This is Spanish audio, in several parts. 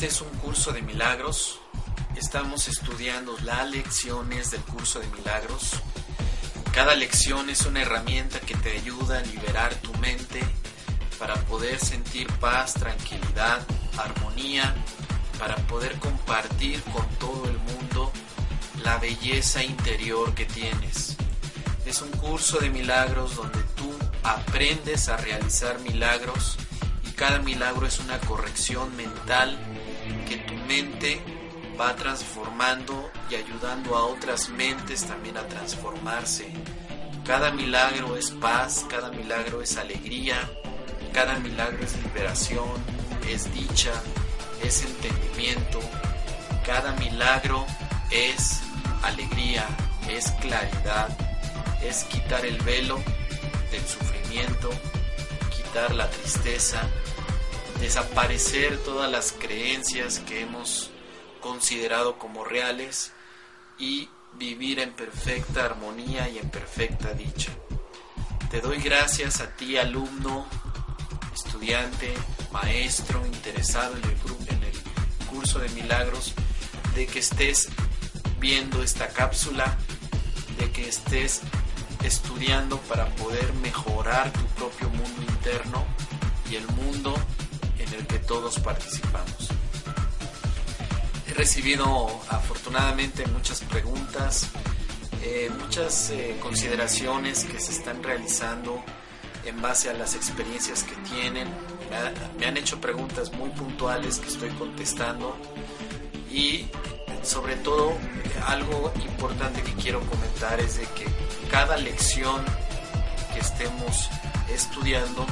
Este es un curso de milagros. Estamos estudiando las lecciones del curso de milagros. Cada lección es una herramienta que te ayuda a liberar tu mente para poder sentir paz, tranquilidad, armonía, para poder compartir con todo el mundo la belleza interior que tienes. Es un curso de milagros donde tú aprendes a realizar milagros y cada milagro es una corrección mental mente va transformando y ayudando a otras mentes también a transformarse. Cada milagro es paz, cada milagro es alegría, cada milagro es liberación, es dicha, es entendimiento. Cada milagro es alegría, es claridad, es quitar el velo del sufrimiento, quitar la tristeza, desaparecer todas las creencias que hemos considerado como reales y vivir en perfecta armonía y en perfecta dicha. Te doy gracias a ti, alumno, estudiante, maestro, interesado en el, curso de milagros, de que estés viendo esta cápsula, de que estés estudiando para poder mejorar tu propio mundo interno y el mundo en el que todos participamos. He recibido afortunadamente muchas preguntas, eh, muchas eh, consideraciones que se están realizando en base a las experiencias que tienen. Me, me han hecho preguntas muy puntuales que estoy contestando y sobre todo algo importante que quiero comentar es de que cada lección que estemos estudiando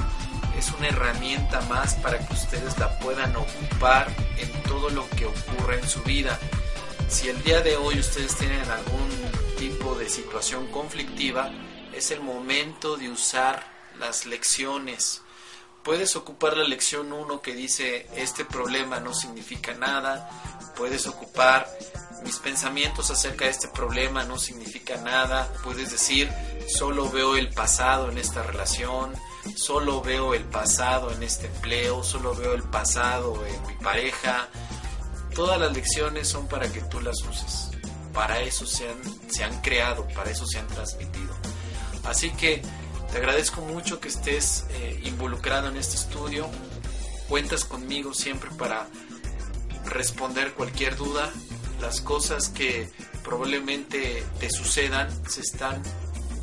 es una herramienta más para que ustedes la puedan ocupar en todo lo que ocurre en su vida. Si el día de hoy ustedes tienen algún tipo de situación conflictiva, es el momento de usar las lecciones. Puedes ocupar la lección 1 que dice este problema no significa nada. Puedes ocupar mis pensamientos acerca de este problema no significa nada. Puedes decir solo veo el pasado en esta relación solo veo el pasado en este empleo, solo veo el pasado en mi pareja. Todas las lecciones son para que tú las uses. Para eso se han, se han creado, para eso se han transmitido. Así que te agradezco mucho que estés eh, involucrado en este estudio. Cuentas conmigo siempre para responder cualquier duda. Las cosas que probablemente te sucedan se están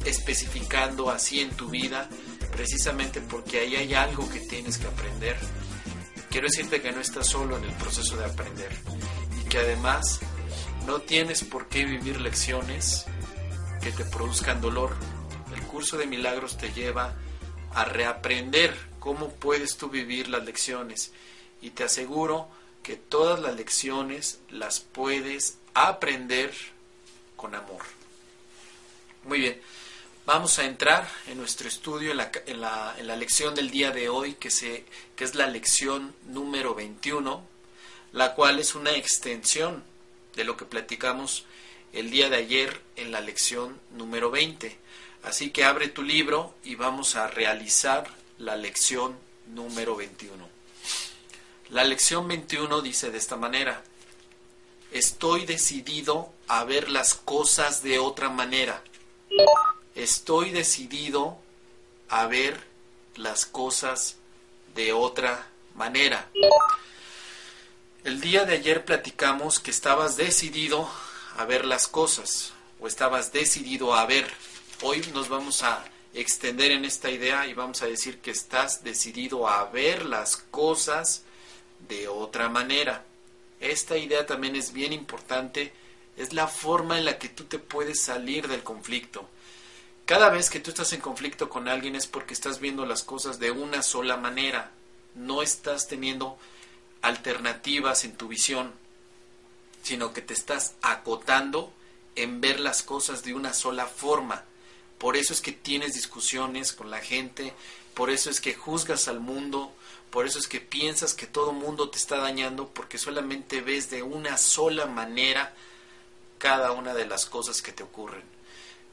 especificando así en tu vida precisamente porque ahí hay algo que tienes que aprender. Quiero decirte que no estás solo en el proceso de aprender y que además no tienes por qué vivir lecciones que te produzcan dolor. El curso de milagros te lleva a reaprender cómo puedes tú vivir las lecciones y te aseguro que todas las lecciones las puedes aprender con amor. Muy bien. Vamos a entrar en nuestro estudio en la, en la, en la lección del día de hoy, que, se, que es la lección número 21, la cual es una extensión de lo que platicamos el día de ayer en la lección número 20. Así que abre tu libro y vamos a realizar la lección número 21. La lección 21 dice de esta manera, estoy decidido a ver las cosas de otra manera estoy decidido a ver las cosas de otra manera. El día de ayer platicamos que estabas decidido a ver las cosas o estabas decidido a ver. Hoy nos vamos a extender en esta idea y vamos a decir que estás decidido a ver las cosas de otra manera. Esta idea también es bien importante, es la forma en la que tú te puedes salir del conflicto. Cada vez que tú estás en conflicto con alguien es porque estás viendo las cosas de una sola manera, no estás teniendo alternativas en tu visión, sino que te estás acotando en ver las cosas de una sola forma. Por eso es que tienes discusiones con la gente, por eso es que juzgas al mundo, por eso es que piensas que todo mundo te está dañando, porque solamente ves de una sola manera cada una de las cosas que te ocurren.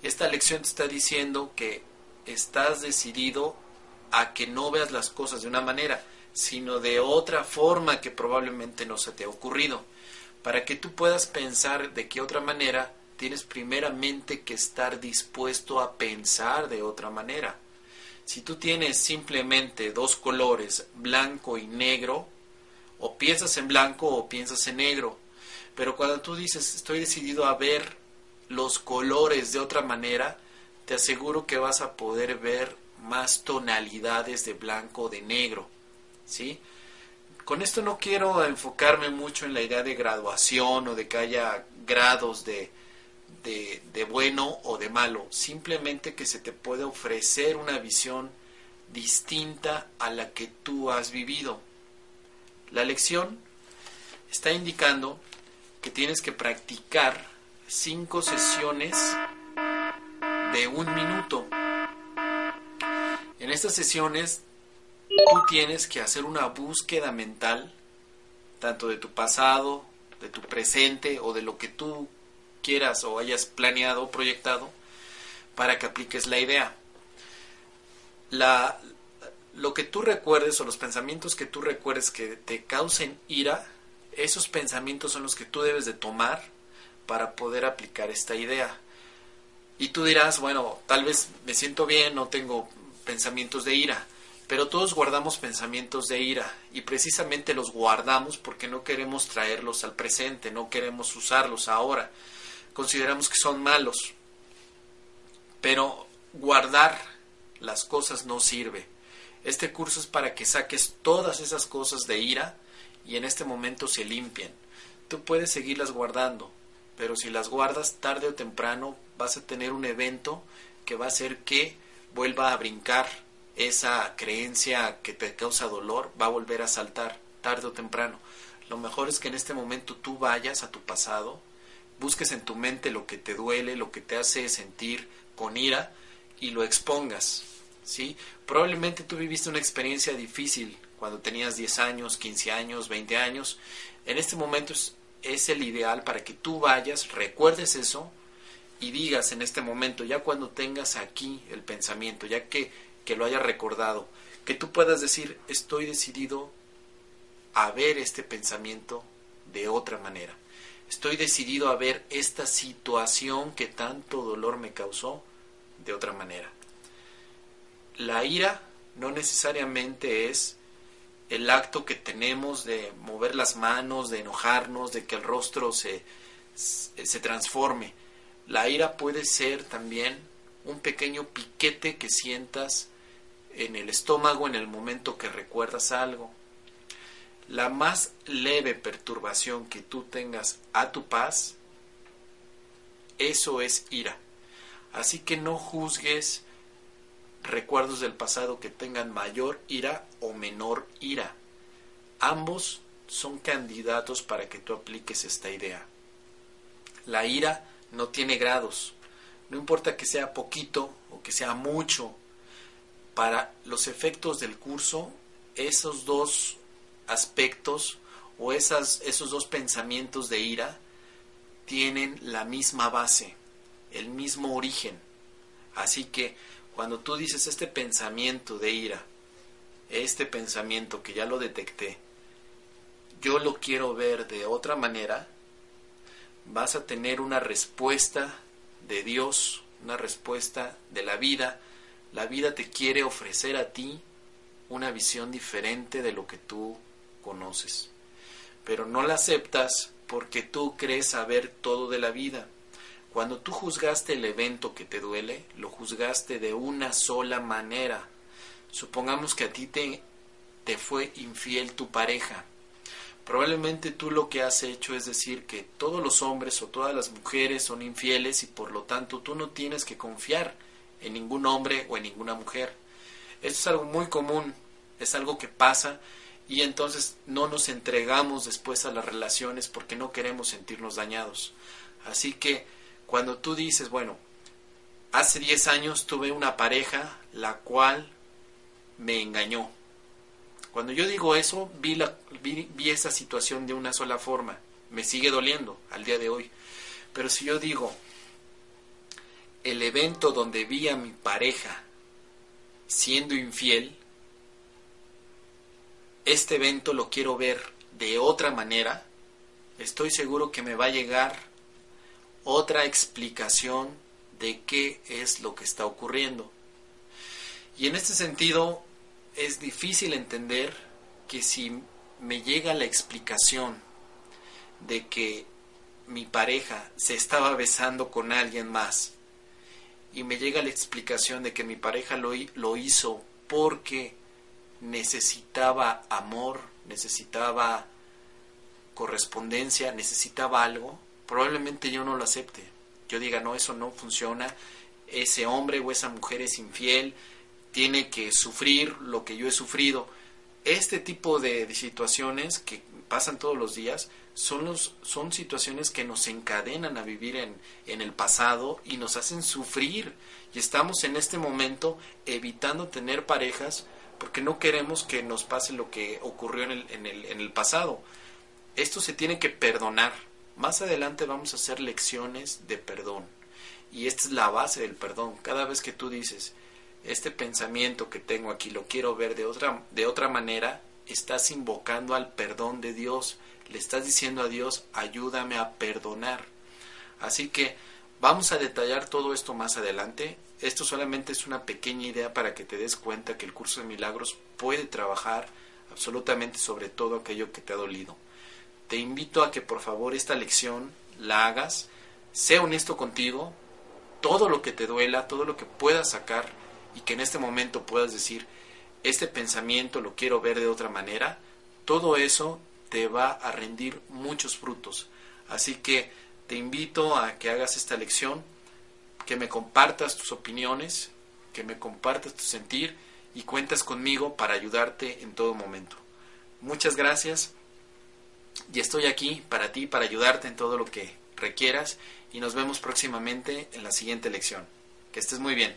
Esta lección te está diciendo que estás decidido a que no veas las cosas de una manera, sino de otra forma que probablemente no se te ha ocurrido. Para que tú puedas pensar de qué otra manera, tienes primeramente que estar dispuesto a pensar de otra manera. Si tú tienes simplemente dos colores, blanco y negro, o piensas en blanco o piensas en negro. Pero cuando tú dices estoy decidido a ver los colores de otra manera, te aseguro que vas a poder ver más tonalidades de blanco o de negro. ¿Sí? Con esto no quiero enfocarme mucho en la idea de graduación o de que haya grados de, de, bueno o de malo, simplemente que se te puede ofrecer una visión distinta a la que tú has vivido. La lección está indicando que tienes que practicar cinco sesiones de un minuto. En estas sesiones tú tienes que hacer una búsqueda mental, tanto de tu pasado, de tu presente o de lo que tú quieras o hayas planeado o proyectado para que apliques la idea. La, lo que tú recuerdes o los pensamientos que tú recuerdes que te causen ira, esos pensamientos son los que tú debes de tomar para poder aplicar esta idea. Y tú dirás, bueno, tal vez me siento bien, no tengo pensamientos de ira, pero todos guardamos pensamientos de ira y precisamente los guardamos porque no queremos traerlos al presente, no queremos usarlos ahora consideramos que son malos. Pero guardar las cosas no sirve. Este curso es para que saques todas esas cosas de ira y en este momento se limpien. Tú puedes seguirlas guardando, pero si las guardas tarde o temprano vas a tener un evento que va a hacer que vuelva a brincar esa creencia que te causa dolor, va a volver a saltar tarde o temprano. Lo mejor es que en este momento tú vayas a tu pasado, busques en tu mente lo que te duele, lo que te hace sentir con ira y lo expongas. ¿sí? Probablemente tú viviste una experiencia difícil cuando tenías 10 años, 15 años, 20 años. En este momento es, es el ideal para que tú vayas, recuerdes eso y digas en este momento, ya cuando tengas aquí el pensamiento, ya que, que lo hayas recordado, que tú puedas decir, estoy decidido a ver este pensamiento de otra manera. Estoy decidido a ver esta situación que tanto dolor me causó de otra manera. La ira no necesariamente es el acto que tenemos de mover las manos, de enojarnos, de que el rostro se, se transforme. La ira puede ser también un pequeño piquete que sientas en el estómago en el momento que recuerdas algo, la más leve perturbación que tú tengas a tu paz, eso es ira. Así que no juzgues recuerdos del pasado que tengan mayor ira o menor ira. Ambos son candidatos para que tú apliques esta idea. La ira no tiene grados. No importa que sea poquito o que sea mucho. Para los efectos del curso, esos dos aspectos o esas, esos dos pensamientos de ira tienen la misma base, el mismo origen. Así que cuando tú dices este pensamiento de ira, este pensamiento que ya lo detecté, yo lo quiero ver de otra manera, vas a tener una respuesta de Dios, una respuesta de la vida. La vida te quiere ofrecer a ti una visión diferente de lo que tú conoces, pero no la aceptas porque tú crees saber todo de la vida. Cuando tú juzgaste el evento que te duele, lo juzgaste de una sola manera. Supongamos que a ti te, te fue infiel tu pareja. Probablemente tú lo que has hecho es decir que todos los hombres o todas las mujeres son infieles y por lo tanto tú no tienes que confiar en ningún hombre o en ninguna mujer. Esto es algo muy común, es algo que pasa y entonces no nos entregamos después a las relaciones porque no queremos sentirnos dañados. Así que cuando tú dices, bueno, hace 10 años tuve una pareja la cual me engañó. Cuando yo digo eso, vi, la, vi, vi esa situación de una sola forma. Me sigue doliendo al día de hoy. Pero si yo digo, el evento donde vi a mi pareja siendo infiel, este evento lo quiero ver de otra manera, estoy seguro que me va a llegar otra explicación de qué es lo que está ocurriendo. Y en este sentido es difícil entender que si me llega la explicación de que mi pareja se estaba besando con alguien más y me llega la explicación de que mi pareja lo, lo hizo porque necesitaba amor, necesitaba correspondencia, necesitaba algo, probablemente yo no lo acepte. Yo diga, no, eso no funciona, ese hombre o esa mujer es infiel, tiene que sufrir lo que yo he sufrido. Este tipo de, situaciones que pasan todos los días son, los, son situaciones que nos encadenan a vivir en, en el pasado y nos hacen sufrir. Y estamos en este momento evitando tener parejas porque no queremos que nos pase lo que ocurrió en el, en el, en el pasado. Esto se tiene que perdonar más adelante vamos a hacer lecciones de perdón. Y esta es la base del perdón. Cada vez que tú dices, este pensamiento que tengo aquí lo quiero ver de otra, de otra manera, estás invocando al perdón de Dios. Le estás diciendo a Dios, ayúdame a perdonar. Así que vamos a detallar todo esto más adelante. Esto solamente es una pequeña idea para que te des cuenta que el curso de milagros puede trabajar absolutamente sobre todo aquello que te ha dolido te invito a que por favor esta lección la hagas, sea honesto contigo, todo lo que te duela, todo lo que puedas sacar y que en este momento puedas decir, este pensamiento lo quiero ver de otra manera, todo eso te va a rendir muchos frutos. Así que te invito a que hagas esta lección, que me compartas tus opiniones, que me compartas tu sentir y cuentas conmigo para ayudarte en todo momento. Muchas gracias y estoy aquí para ti, para ayudarte en todo lo que requieras y nos vemos próximamente en la siguiente lección. Que estés muy bien.